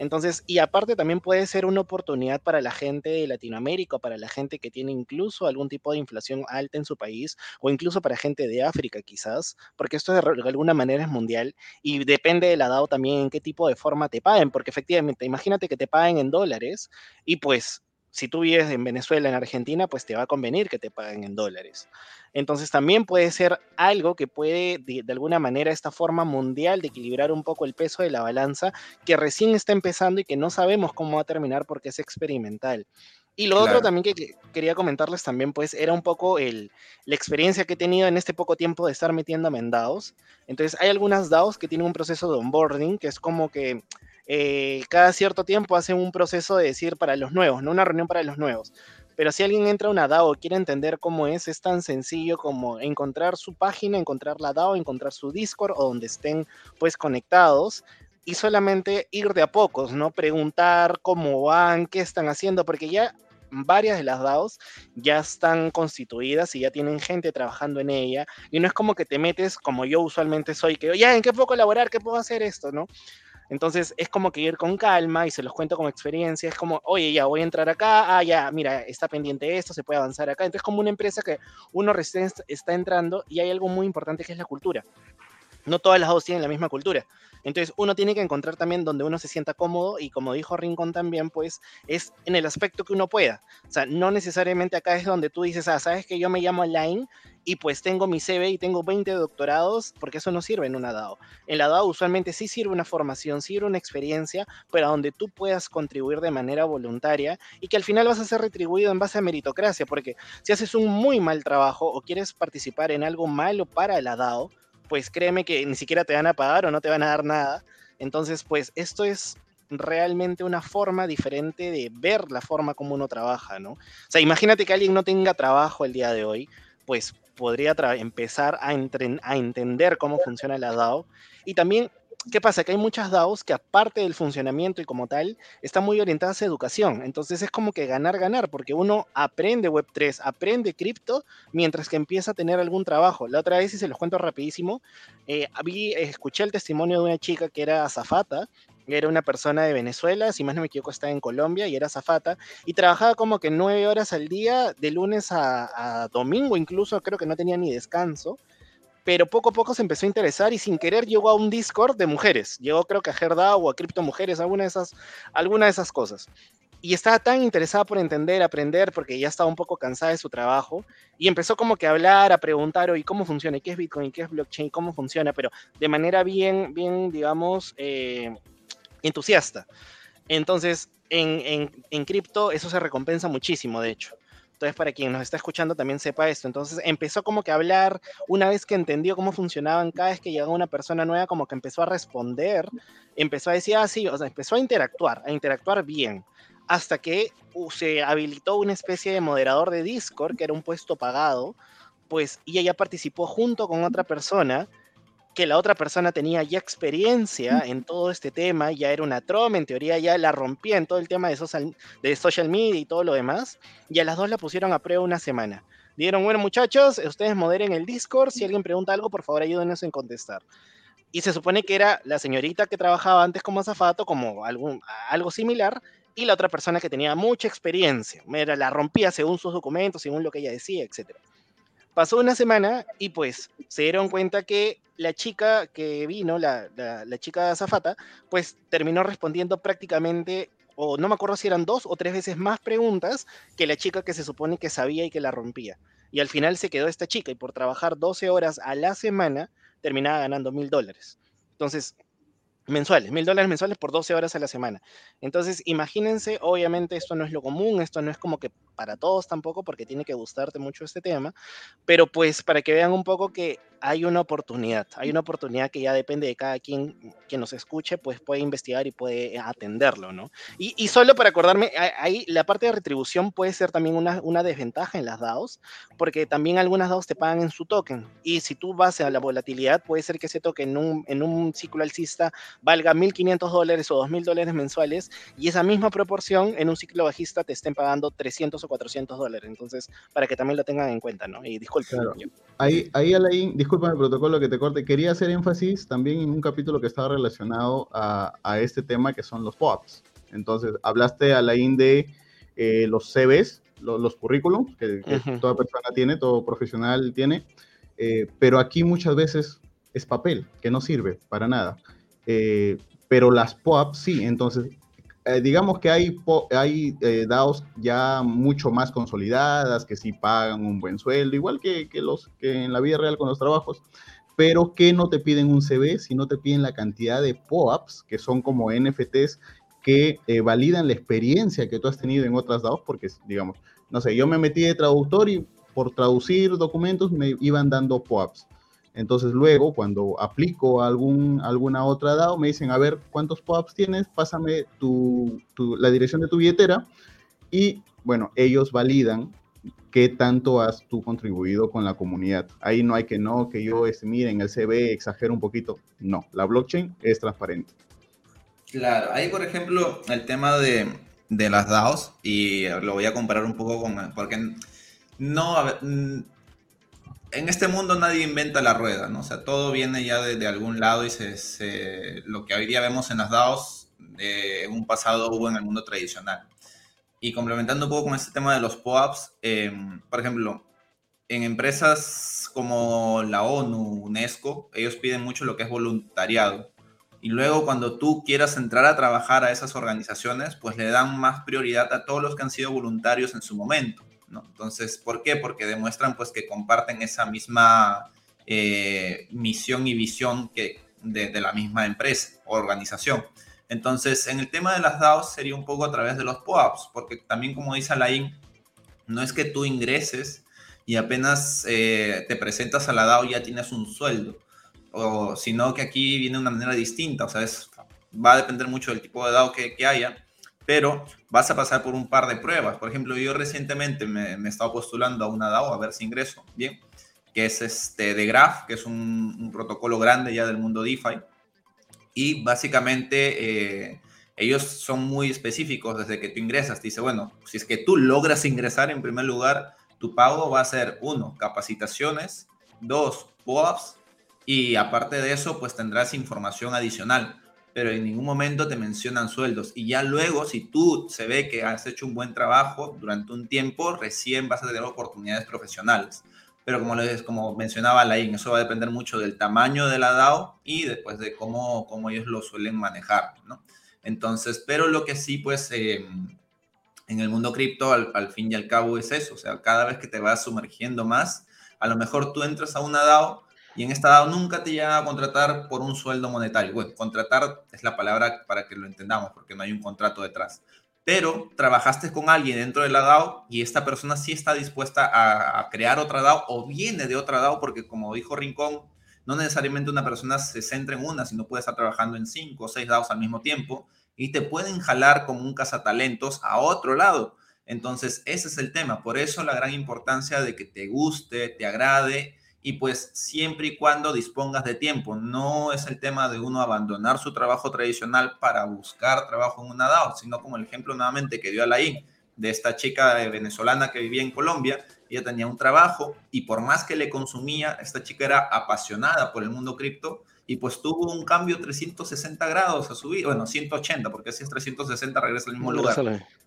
Entonces, y aparte también puede ser una oportunidad para la gente de Latinoamérica, para la gente que tiene incluso algún tipo de inflación alta en su país, o incluso para gente de África quizás, porque esto de, de alguna manera es mundial y depende de la DAO también en qué tipo de forma te paguen, porque efectivamente, imagínate que te paguen en dólares y pues si tú vives en Venezuela, en Argentina, pues te va a convenir que te paguen en dólares. Entonces también puede ser algo que puede, de, de, alguna manera, esta forma mundial de equilibrar un poco el peso de la balanza, que recién está empezando y que no sabemos cómo va a terminar porque es experimental. Y lo claro. otro también que, que, quería comentarles también, pues, era un poco el, la experiencia que he tenido en este poco tiempo de estar metiéndome en DAOs. Entonces, hay algunas DAOs que tienen un proceso de onboarding, que es como que eh, cada cierto tiempo hacen un proceso de decir para los nuevos, no una reunión para los nuevos. Pero si alguien entra a una DAO quiere entender cómo es, es tan sencillo como encontrar su página, encontrar la DAO, encontrar su Discord o donde estén pues conectados y solamente ir de a pocos, ¿no? Preguntar cómo van, qué están haciendo, porque ya varias de las DAOs ya están constituidas y ya tienen gente trabajando en ella. Y no es como que te metes como yo usualmente soy, que ya, ¿en qué puedo colaborar? ¿Qué puedo hacer esto? ¿No? Entonces es como que ir con calma y se los cuento como experiencia. Es como, oye, ya voy a entrar acá, ah, ya, mira, está pendiente esto, se puede avanzar acá. Entonces, como una empresa que uno recién está entrando y hay algo muy importante que es la cultura. No todas las dos tienen la misma cultura. Entonces uno tiene que encontrar también donde uno se sienta cómodo y como dijo Rincón también, pues es en el aspecto que uno pueda. O sea, no necesariamente acá es donde tú dices, ah, sabes que yo me llamo Line y pues tengo mi CV y tengo 20 doctorados, porque eso no sirve en una DAO. En la DAO usualmente sí sirve una formación, sirve una experiencia, pero donde tú puedas contribuir de manera voluntaria y que al final vas a ser retribuido en base a meritocracia, porque si haces un muy mal trabajo o quieres participar en algo malo para la DAO, pues créeme que ni siquiera te van a pagar o no te van a dar nada. Entonces, pues esto es realmente una forma diferente de ver la forma como uno trabaja, ¿no? O sea, imagínate que alguien no tenga trabajo el día de hoy, pues podría empezar a, a entender cómo funciona la DAO y también ¿qué pasa? Que hay muchas DAOs que aparte del funcionamiento y como tal, están muy orientadas a educación. Entonces es como que ganar, ganar, porque uno aprende Web3, aprende cripto, mientras que empieza a tener algún trabajo. La otra vez, y se los cuento rapidísimo, eh, vi, escuché el testimonio de una chica que era azafata, Era una persona de Venezuela, si más no me equivoco, estaba en Colombia y era zafata. Y trabajaba como que nueve horas al día, de lunes a, a domingo incluso, creo que no tenía ni descanso pero poco a poco se empezó a interesar y sin querer llegó a un Discord de mujeres. Llegó creo que a Herda o a Cripto Mujeres, alguna de esas, alguna de esas cosas. Y estaba tan interesada por entender, aprender, porque ya estaba un poco cansada de su trabajo, y empezó como que a hablar, a preguntar, oye, ¿cómo funciona? ¿Y qué es Bitcoin? ¿Y qué es blockchain? ¿Cómo funciona? Pero de manera bien, bien, digamos, eh, entusiasta. Entonces, en, en, en cripto eso se recompensa muchísimo, de hecho. Entonces, para quien nos está escuchando también sepa esto. Entonces, empezó como que a hablar, una vez que entendió cómo funcionaban, cada vez que llegaba una persona nueva, como que empezó a responder, empezó a decir, ah, sí, o sea, empezó a interactuar, a interactuar bien, hasta que uh, se habilitó una especie de moderador de Discord, que era un puesto pagado, pues, y ella participó junto con otra persona que la otra persona tenía ya experiencia en todo este tema, ya era una troma, en teoría ya la rompía en todo el tema de social, de social media y todo lo demás, y a las dos la pusieron a prueba una semana. Dieron, bueno muchachos, ustedes moderen el Discord, si alguien pregunta algo, por favor ayúdenos en contestar. Y se supone que era la señorita que trabajaba antes como azafato, como algún, algo similar, y la otra persona que tenía mucha experiencia. Era, la rompía según sus documentos, según lo que ella decía, etc. Pasó una semana y pues se dieron cuenta que la chica que vino, la, la, chica Zafata, pues terminó respondiendo prácticamente, o no me acuerdo si eran dos o tres veces más preguntas que la chica que se supone que sabía y que la rompía. Y al final se quedó esta chica y por trabajar 12 horas a la semana terminaba ganando mil dólares. Entonces, mensuales, mil dólares mensuales por 12 horas a la semana. Entonces, imagínense, obviamente esto no es lo común, esto no es como que para todos tampoco, porque tiene que gustarte mucho este tema, pero pues para que vean un poco que hay una oportunidad, hay una oportunidad que ya depende de cada quien que nos escuche, pues puede investigar y puede atenderlo, ¿no? Y, y solo para acordarme, ahí la parte de retribución puede ser también una, una desventaja en las DAOs, porque también algunas DAOs te pagan en su token, y si tú vas a la volatilidad, puede ser que ese token en un, en un ciclo alcista valga 1.500 dólares o 2.000 dólares mensuales, y esa misma proporción en un ciclo bajista te estén pagando 300 o 400 dólares, entonces, para que también lo tengan en cuenta, ¿no? Y disculpe. Claro. Ahí, ahí Alain, disculpa el protocolo que te corte, quería hacer énfasis también en un capítulo que estaba relacionado a, a este tema que son los POAPs. Entonces, hablaste, Alain, de eh, los CVs, los, los currículums que, que uh -huh. toda persona tiene, todo profesional tiene, eh, pero aquí muchas veces es papel, que no sirve para nada. Eh, pero las POAPs sí, entonces eh, digamos que hay, hay eh, DAOs ya mucho más consolidadas, que sí pagan un buen sueldo, igual que, que, los, que en la vida real con los trabajos, pero que no te piden un CV, sino te piden la cantidad de POAPs, que son como NFTs que eh, validan la experiencia que tú has tenido en otras DAOs, porque, digamos, no sé, yo me metí de traductor y por traducir documentos me iban dando POAPs. Entonces luego, cuando aplico algún, alguna otra DAO, me dicen, a ver, ¿cuántos POAPs tienes? Pásame tu, tu, la dirección de tu billetera. Y bueno, ellos validan qué tanto has tú contribuido con la comunidad. Ahí no hay que no, que yo, este, miren, el CV exagero un poquito. No, la blockchain es transparente. Claro, ahí por ejemplo el tema de, de las DAOs, y lo voy a comparar un poco con, porque no, en este mundo nadie inventa la rueda, ¿no? O sea, todo viene ya de, algún lado y se, lo que hoy día vemos en las DAOs, de un pasado hubo en el mundo tradicional. Y complementando un poco con este tema de los POAPs, eh, por ejemplo, en empresas como la ONU, UNESCO, ellos piden mucho lo que es voluntariado. Y luego cuando tú quieras entrar a trabajar a esas organizaciones, pues le dan más prioridad a todos los que han sido voluntarios en su momento. ¿No? Entonces, ¿por qué? Porque demuestran pues que comparten esa misma eh, misión y visión que de, la misma empresa o organización. Entonces, en el tema de las DAOs sería un poco a través de los POAPs, porque también como dice Alain, no es que tú ingreses y apenas eh, te presentas a la DAO ya tienes un sueldo, o sino que aquí viene una manera distinta, o sea, es, va a depender mucho del tipo de DAO que, que haya, pero vas a pasar por un par de pruebas. Por ejemplo, yo recientemente me, me he estado postulando a una DAO a ver si ingreso, bien, que es este de Graph, que es un, un protocolo grande ya del mundo DeFi. Y básicamente eh, ellos son muy específicos desde que tú ingresas. Te dice, bueno, si es que tú logras ingresar en primer lugar, tu pago va a ser, uno, capacitaciones, dos, POAPs, y aparte de eso, pues tendrás información adicional pero en ningún momento te mencionan sueldos. Y ya luego, si tú se ve que has hecho un buen trabajo durante un tiempo, recién vas a tener oportunidades profesionales. Pero como, les, como mencionaba Lain, eso va a depender mucho del tamaño de la DAO y después de cómo, cómo ellos lo suelen manejar, ¿no? Entonces, pero lo que sí, pues, eh, en el mundo cripto, al, al, fin y al cabo, es eso. O sea, cada vez que te vas sumergiendo más, a lo mejor tú entras a una DAO y en esta DAO nunca te llegan a contratar por un sueldo monetario. Bueno, contratar es la palabra para que lo entendamos, porque no hay un contrato detrás. Pero trabajaste con alguien dentro de la DAO y esta persona sí está dispuesta a, a crear otra DAO o viene de otra DAO, porque como dijo Rincón, no necesariamente una persona se centra en una, sino puede estar trabajando en cinco o seis DAOs al mismo tiempo y te pueden jalar como un cazatalentos a otro lado. Entonces, ese es el tema. Por eso la gran importancia de que te guste, te agrade y pues siempre y cuando dispongas de tiempo. No es el tema de uno abandonar su trabajo tradicional para buscar trabajo en una DAO, sino como el ejemplo nuevamente que dio Alain de esta chica venezolana que vivía en Colombia. Ella tenía un trabajo y por más que le consumía, esta chica era apasionada por el mundo cripto y pues tuvo un cambio 360 grados a su vida, bueno, 180, porque si es 360 regresa al mismo lugar,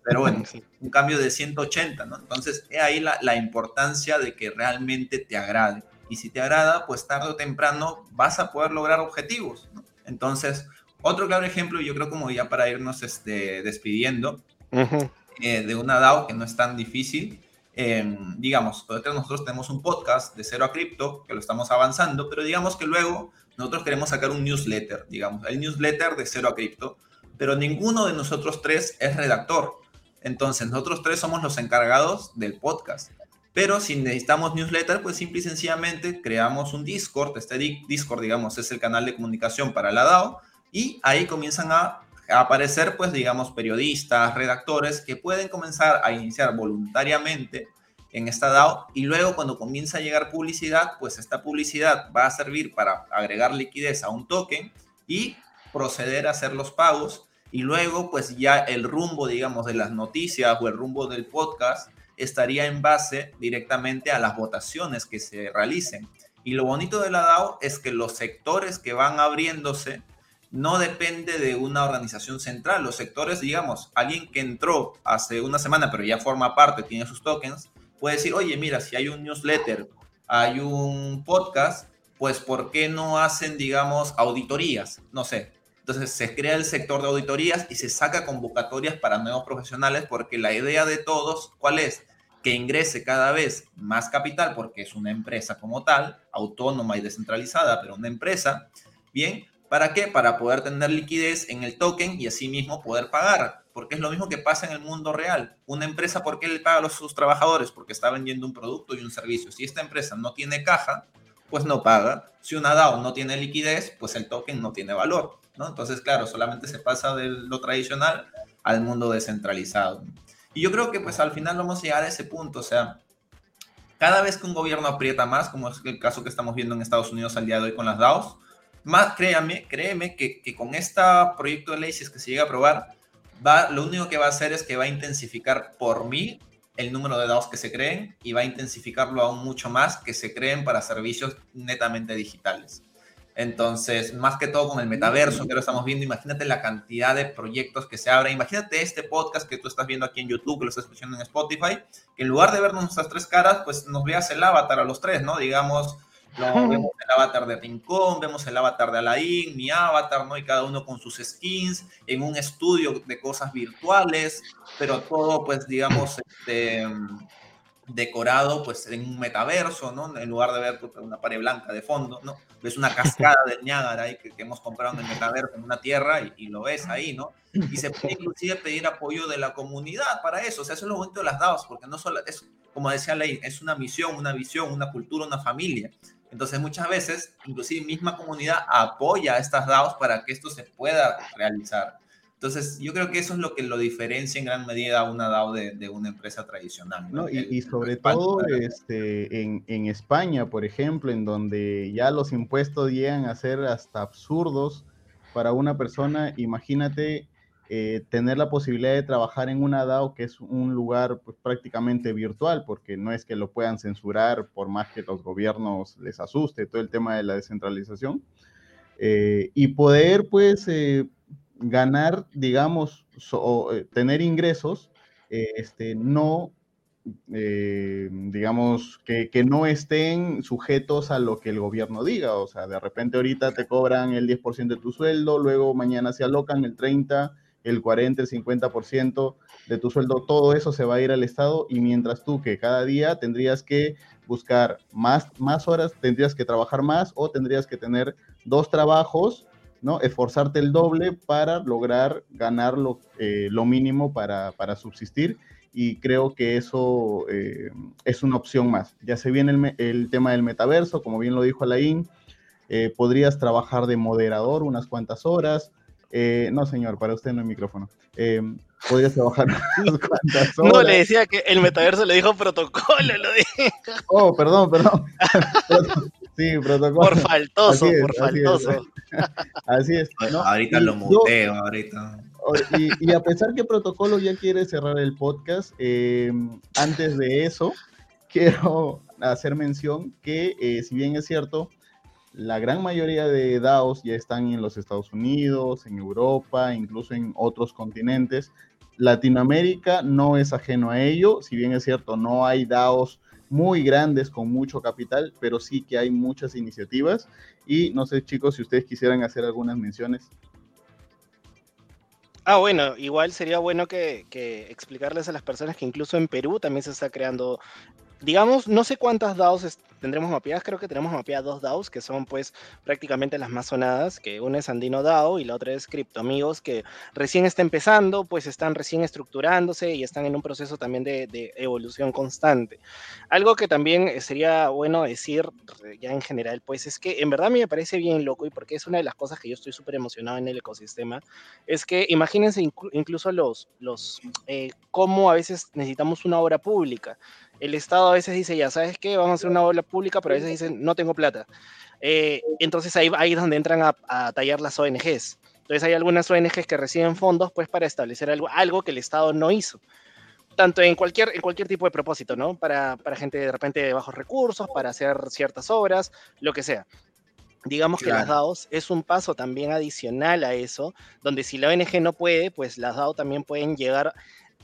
pero bueno, un cambio de 180, ¿no? Entonces, es ahí la, la importancia de que realmente te agrade y si te agrada, pues tarde o temprano vas a poder lograr objetivos. ¿no? Entonces, otro claro ejemplo, yo creo como ya para irnos este, despidiendo, uh -huh. eh, de una DAO que no es tan difícil, eh, digamos, nosotros tenemos un podcast de cero a cripto, que lo estamos avanzando, pero digamos que luego nosotros queremos sacar un newsletter, digamos, el newsletter de cero a cripto, pero ninguno de nosotros tres es redactor. Entonces, nosotros tres somos los encargados del podcast. Pero si necesitamos newsletter, pues simple y sencillamente creamos un Discord. Este Discord, digamos, es el canal de comunicación para la DAO. Y ahí comienzan a, aparecer, pues, digamos, periodistas, redactores que pueden comenzar a iniciar voluntariamente en esta DAO. Y luego, cuando comienza a llegar publicidad, pues esta publicidad va a servir para agregar liquidez a un token y proceder a hacer los pagos. Y luego, pues ya el rumbo, digamos, de las noticias o el rumbo del podcast estaría en base directamente a las votaciones que se realicen. Y lo bonito de la DAO es que los sectores que van abriéndose no depende de una organización central. Los sectores, digamos, alguien que entró hace una semana, pero ya forma parte, tiene sus tokens, puede decir, oye, mira, si hay un newsletter, hay un podcast, pues ¿por qué no hacen, digamos, auditorías? No sé. Entonces se crea el sector de auditorías y se saca convocatorias para nuevos profesionales porque la idea de todos, ¿cuál es? Que ingrese cada vez más capital porque es una empresa como tal, autónoma y descentralizada, pero una empresa. Bien, ¿para qué? Para poder tener liquidez en el token y así mismo poder pagar. Porque es lo mismo que pasa en el mundo real. Una empresa, ¿por qué le paga a sus trabajadores? Porque está vendiendo un producto y un servicio. Si esta empresa no tiene caja, pues no paga. Si una DAO no tiene liquidez, pues el token no tiene valor. ¿No? Entonces, claro, solamente se pasa de lo tradicional al mundo descentralizado. Y yo creo que pues al final vamos a llegar a ese punto, o sea, cada vez que un gobierno aprieta más, como es el caso que estamos viendo en Estados Unidos al día de hoy con las DAOs, más créame, créeme que, que con este proyecto de ley, si es que se llega a aprobar, va, lo único que va a hacer es que va a intensificar por mí el número de DAOs que se creen y va a intensificarlo aún mucho más que se creen para servicios netamente digitales. Entonces, más que todo con el metaverso que lo estamos viendo, imagínate la cantidad de proyectos que se abren. Imagínate este podcast que tú estás viendo aquí en YouTube, que lo estás escuchando en Spotify, que en lugar de vernos nuestras tres caras, pues nos veas el avatar a los tres, ¿no? Digamos, lo, vemos el avatar de Rincón, vemos el avatar de Alain, mi avatar, ¿no? Y cada uno con sus skins, en un estudio de cosas virtuales, pero todo, pues, digamos, este decorado pues en un metaverso, ¿no? En lugar de ver una pared blanca de fondo, ¿no? Ves una cascada del Niágara ahí que, hemos comprado en el metaverso, en una tierra, y, y, lo ves ahí, ¿no? Y se puede inclusive pedir apoyo de la comunidad para eso, o sea, eso es lo bonito de las DAOs, porque no solo es, como decía Ley, es una misión, una visión, una cultura, una familia. Entonces muchas veces, inclusive misma comunidad apoya a estas DAOs para que esto se pueda realizar. Entonces, yo creo que eso es lo que lo diferencia en gran medida a una DAO de, de una empresa tradicional. ¿no? y, y, sobre todo este, en, en, España, por ejemplo, en donde ya los impuestos llegan a ser hasta absurdos para una persona, imagínate eh, tener la posibilidad de trabajar en una DAO que es un lugar pues, prácticamente virtual, porque no es que lo puedan censurar por más que los gobiernos les asuste todo el tema de la descentralización eh, y poder pues ganar, digamos, tener ingresos, este, no digamos, que, que, no estén sujetos a lo que el gobierno diga. O sea, de repente ahorita te cobran el 10% de tu sueldo, luego mañana se alocan el 30%, el 40, el 50% de tu sueldo, todo eso se va a ir al Estado y mientras tú que cada día tendrías que buscar más, más horas, tendrías que trabajar más o tendrías que tener dos trabajos, ¿no? Esforzarte el doble para lograr ganar lo, eh, lo mínimo para, para, subsistir y creo que eso eh, es una opción más. Ya se viene el, el, tema del metaverso, como bien lo dijo Alain, eh, podrías trabajar de moderador unas cuantas horas, no, señor, para usted no hay micrófono. Podrías trabajar unas cuantas horas. No, le decía que el metaverso le dijo protocolo, lo dijo. Oh, perdón, perdón. sí, protocolo. Por faltoso, por faltoso. Así es. Ahorita lo muteo, ahorita. Y, a pesar que Protocolo ya quiere cerrar el podcast, eh, antes de eso, quiero hacer mención que, eh, si bien es cierto, la gran mayoría de DAOs ya están en los Estados Unidos, en Europa, incluso en otros continentes. Latinoamérica no es ajeno a ello, si bien es cierto, no hay DAOs muy grandes con mucho capital, pero sí que hay muchas iniciativas. Y no sé, chicos, si ustedes quisieran hacer algunas menciones. Ah, bueno, igual sería bueno que, que, explicarles a las personas que incluso en Perú también se está creando digamos, no sé cuántas DAOs tendremos mapeadas, creo que tenemos mapeadas dos DAOs que son pues prácticamente las más sonadas, que una es Andino DAO y la otra es Crypto Amigos, que recién está empezando, pues están recién estructurándose y están en un proceso también de, de evolución constante. Algo que también eh, sería bueno decir ya en general, pues es que en verdad a mí me parece bien loco y porque es una de las cosas que yo estoy súper emocionado en el ecosistema, es que imagínense incluso los, los eh, cómo a veces necesitamos una obra pública el Estado a veces dice, ya sabes qué, vamos a hacer una obra pública, pero a veces dicen, no tengo plata. Eh, entonces ahí, ahí es donde entran a, tallar las ONGs. Entonces hay algunas ONGs que reciben fondos pues para establecer algo, algo que el Estado no hizo. Tanto en cualquier, en cualquier tipo de propósito, ¿no? Para, para gente de repente de bajos recursos, para hacer ciertas obras, lo que sea. Digamos que las DAOs es un paso también adicional a eso, donde si la ONG no puede, pues las DAO también pueden llegar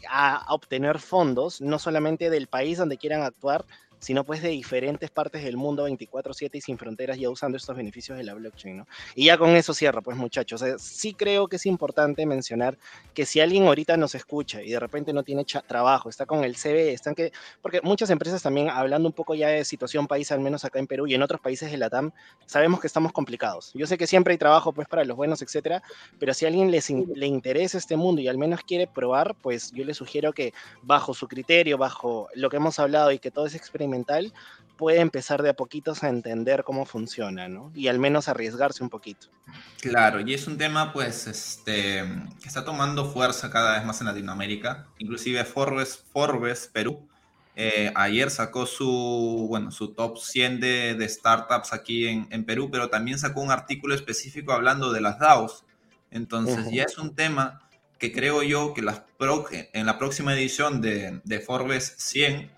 a, obtener fondos, no solamente del país donde quieran actuar, sino pues de diferentes partes del mundo 24/7 y sin fronteras ya usando estos beneficios de la blockchain, ¿no? Y ya con eso cierro, pues muchachos, sí creo que es importante mencionar que si alguien ahorita nos escucha y de repente no tiene trabajo, está con el CV, están que, porque muchas empresas también, hablando un poco ya de situación país, al menos acá en Perú y en otros países de la TAM, sabemos que estamos complicados. Yo sé que siempre hay trabajo pues para los buenos, etcétera, pero si a alguien les le interesa este mundo y al menos quiere probar, pues yo le sugiero que bajo su criterio, bajo lo que hemos hablado y que todo es experimental, mental, puede empezar de a poquitos a entender cómo funciona, ¿no? Y al menos arriesgarse un poquito. Claro, y es un tema, pues, este, que está tomando fuerza cada vez más en Latinoamérica. Inclusive Forbes, Forbes Perú, eh, ayer sacó su, bueno, su top 100 de, startups aquí en, en, Perú, pero también sacó un artículo específico hablando de las DAOs. Entonces, ya es un tema que creo yo que las en la próxima edición de, de Forbes 100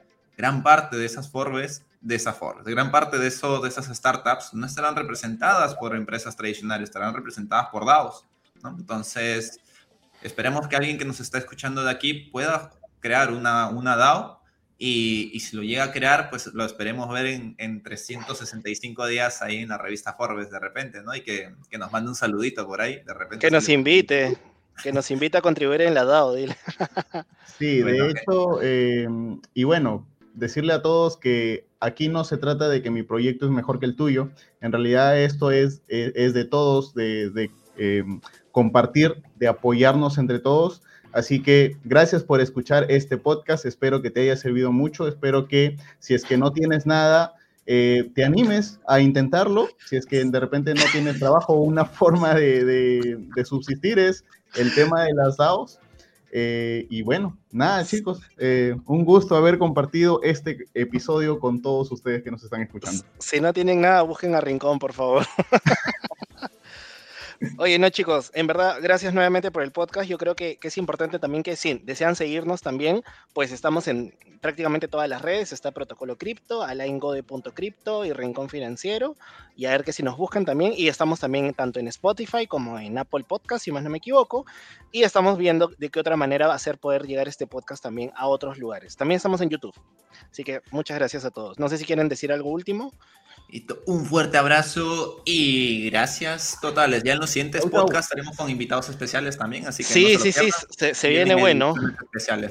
gran parte de esas Forbes, de esa Forbes, gran parte de, eso, de esas startups no estarán representadas por empresas tradicionales, estarán representadas por DAOs. Entonces, esperemos que alguien que nos está escuchando de aquí pueda crear una, una DAO y, y, si lo llega a crear, pues lo esperemos ver en, en, 365 días ahí en la revista Forbes de repente, ¿no? Y que, que nos mande un saludito por ahí, de repente. Que nos invite, que nos invite a contribuir en la DAO, dile. Sí, de hecho, eh, y bueno, decirle a todos que aquí no se trata de que mi proyecto es mejor que el tuyo, en realidad esto es, es, de todos, de, em, compartir, de apoyarnos entre todos. Así que gracias por escuchar este podcast, espero que te haya servido mucho, espero que si es que no tienes nada, eh, te animes a intentarlo, si es que de repente no tienes trabajo, una forma de, de subsistir es el tema de las DAOs. Eh, y bueno, nada chicos, eh, un gusto haber compartido este episodio con todos ustedes que nos están escuchando. Si no tienen nada, busquen a Rincón, por favor. Oye, no chicos, en verdad, gracias nuevamente por el podcast. Yo creo que, es importante también que si desean seguirnos también, pues estamos en prácticamente todas las redes. Está Protocolo Cripto, alaingode.cripto y Rincón Financiero. Y a ver que si nos buscan también. Y estamos también tanto en Spotify como en Apple Podcast, si más no me equivoco. Y estamos viendo de qué otra manera va a ser poder llegar este podcast también a otros lugares. También estamos en YouTube. Así que muchas gracias a todos. No sé si quieren decir algo último. Un fuerte abrazo y gracias totales. Ya en los siguientes podcasts estaremos con invitados especiales también, así que sí, no sí, sí, se, se viene bueno. Especiales, pues.